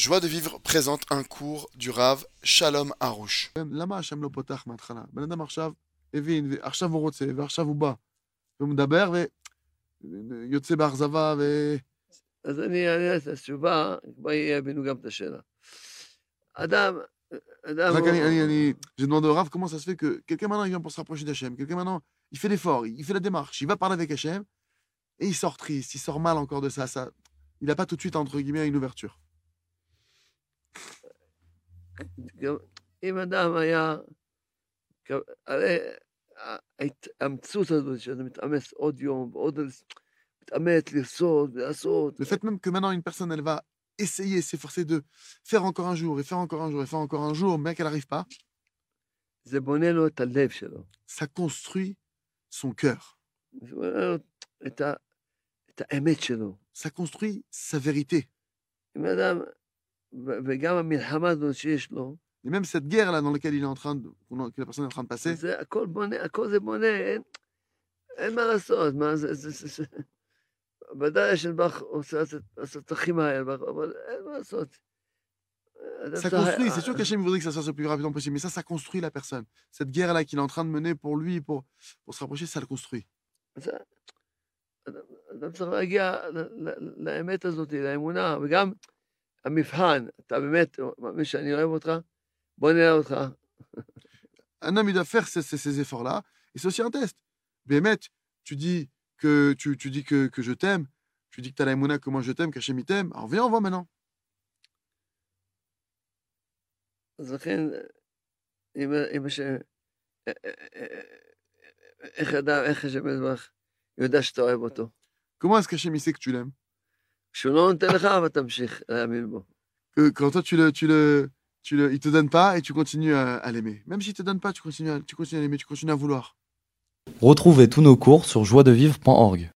Joie de vivre présente un cours du Rav Shalom Harouche. למה השם לא פותח מההתחלה? בן אדם עכשיו הבין, ועכשיו הוא רוצה, ועכשיו הוא בא. והוא מדבר ויוצא באכזבה, ו... אז אני אענה את התשובה, כבר יבינו גם את השאלה. אדם, אדם... רק הוא- אני, אני, אני, j'ai demandé au Rav comment ça se fait que quelqu'un maintenant il vient pour se rapprocher d'Hachem, quelqu'un maintenant il fait l'effort, il fait la démarche, il va parler avec Hachem, et il sort triste, il sort mal encore de ça. ça il n'a pas tout de suite, entre guillemets, une ouverture. גם אם אדם היה... כ- הרי ההתאמצות הזאת, שאתה מתאמץ עוד יום ועוד... מתאמץ לרצות ולעשות, Le fait même que maintenant une personne elle va essayer, s'efforcer de faire encore un jour, et faire encore un jour, et faire encore un jour, bien qu'elle n'arrive pas, זה בונה לו את הלב שלו. ça construit son cœur, זה בונה לו את, ה... את האמת שלו. ça construit sa vérité. אם Et même cette guerre-là dans laquelle il est en train de, que la personne est en train de passer, זה הכל בונה, הכל זה בונה, אין, אין מה לעשות, מה זה, זה, זה, זה. ודאי שנבח רוצה לעשות- לעשות הכי מהר, אבל אין מה לעשות. אדם ça צריך- construit. C'est sûr qu'Hachem voudrait que ça se fasse le plus rapidement possible, mais ça, ça construit la personne. Cette guerre-là qu'il est en train de mener pour lui, pour, pour se rapprocher, ça le construit. זה- אדם- אדם צריך להגיע ל- ל- לאמת הזאת, לאמונה, וגם המבחן, אתה באמת מאמין שאני אוהב אותך? בוא נראה אותך. Un homme, il doit faire ces, ces- ces efforts-là, et c'est aussi un test. Bémet, tu dis que, tu, tu dis que, que je t'aime, tu dis que tu as la Emouna, que moi je t'aime, qu'Hachem il t'aime, alors viens, on voit maintenant. אז לכן, אם אם הש... איך אדם, איך השם יזבח יודע שאתה אוהב אותו? Comment est-ce qu'Hachem il sait que tu l'aimes כשהוא לא נותן לך, אבל תמשיך להאמין בו. que quand toi tu le, tu le, tu le, il te donne pas et tu continues à, à l'aimer. Même s'il te donne pas, tu continues à, tu continues à l'aimer, tu continues à vouloir. Retrouvez tous nos cours sur joiedevivre.org.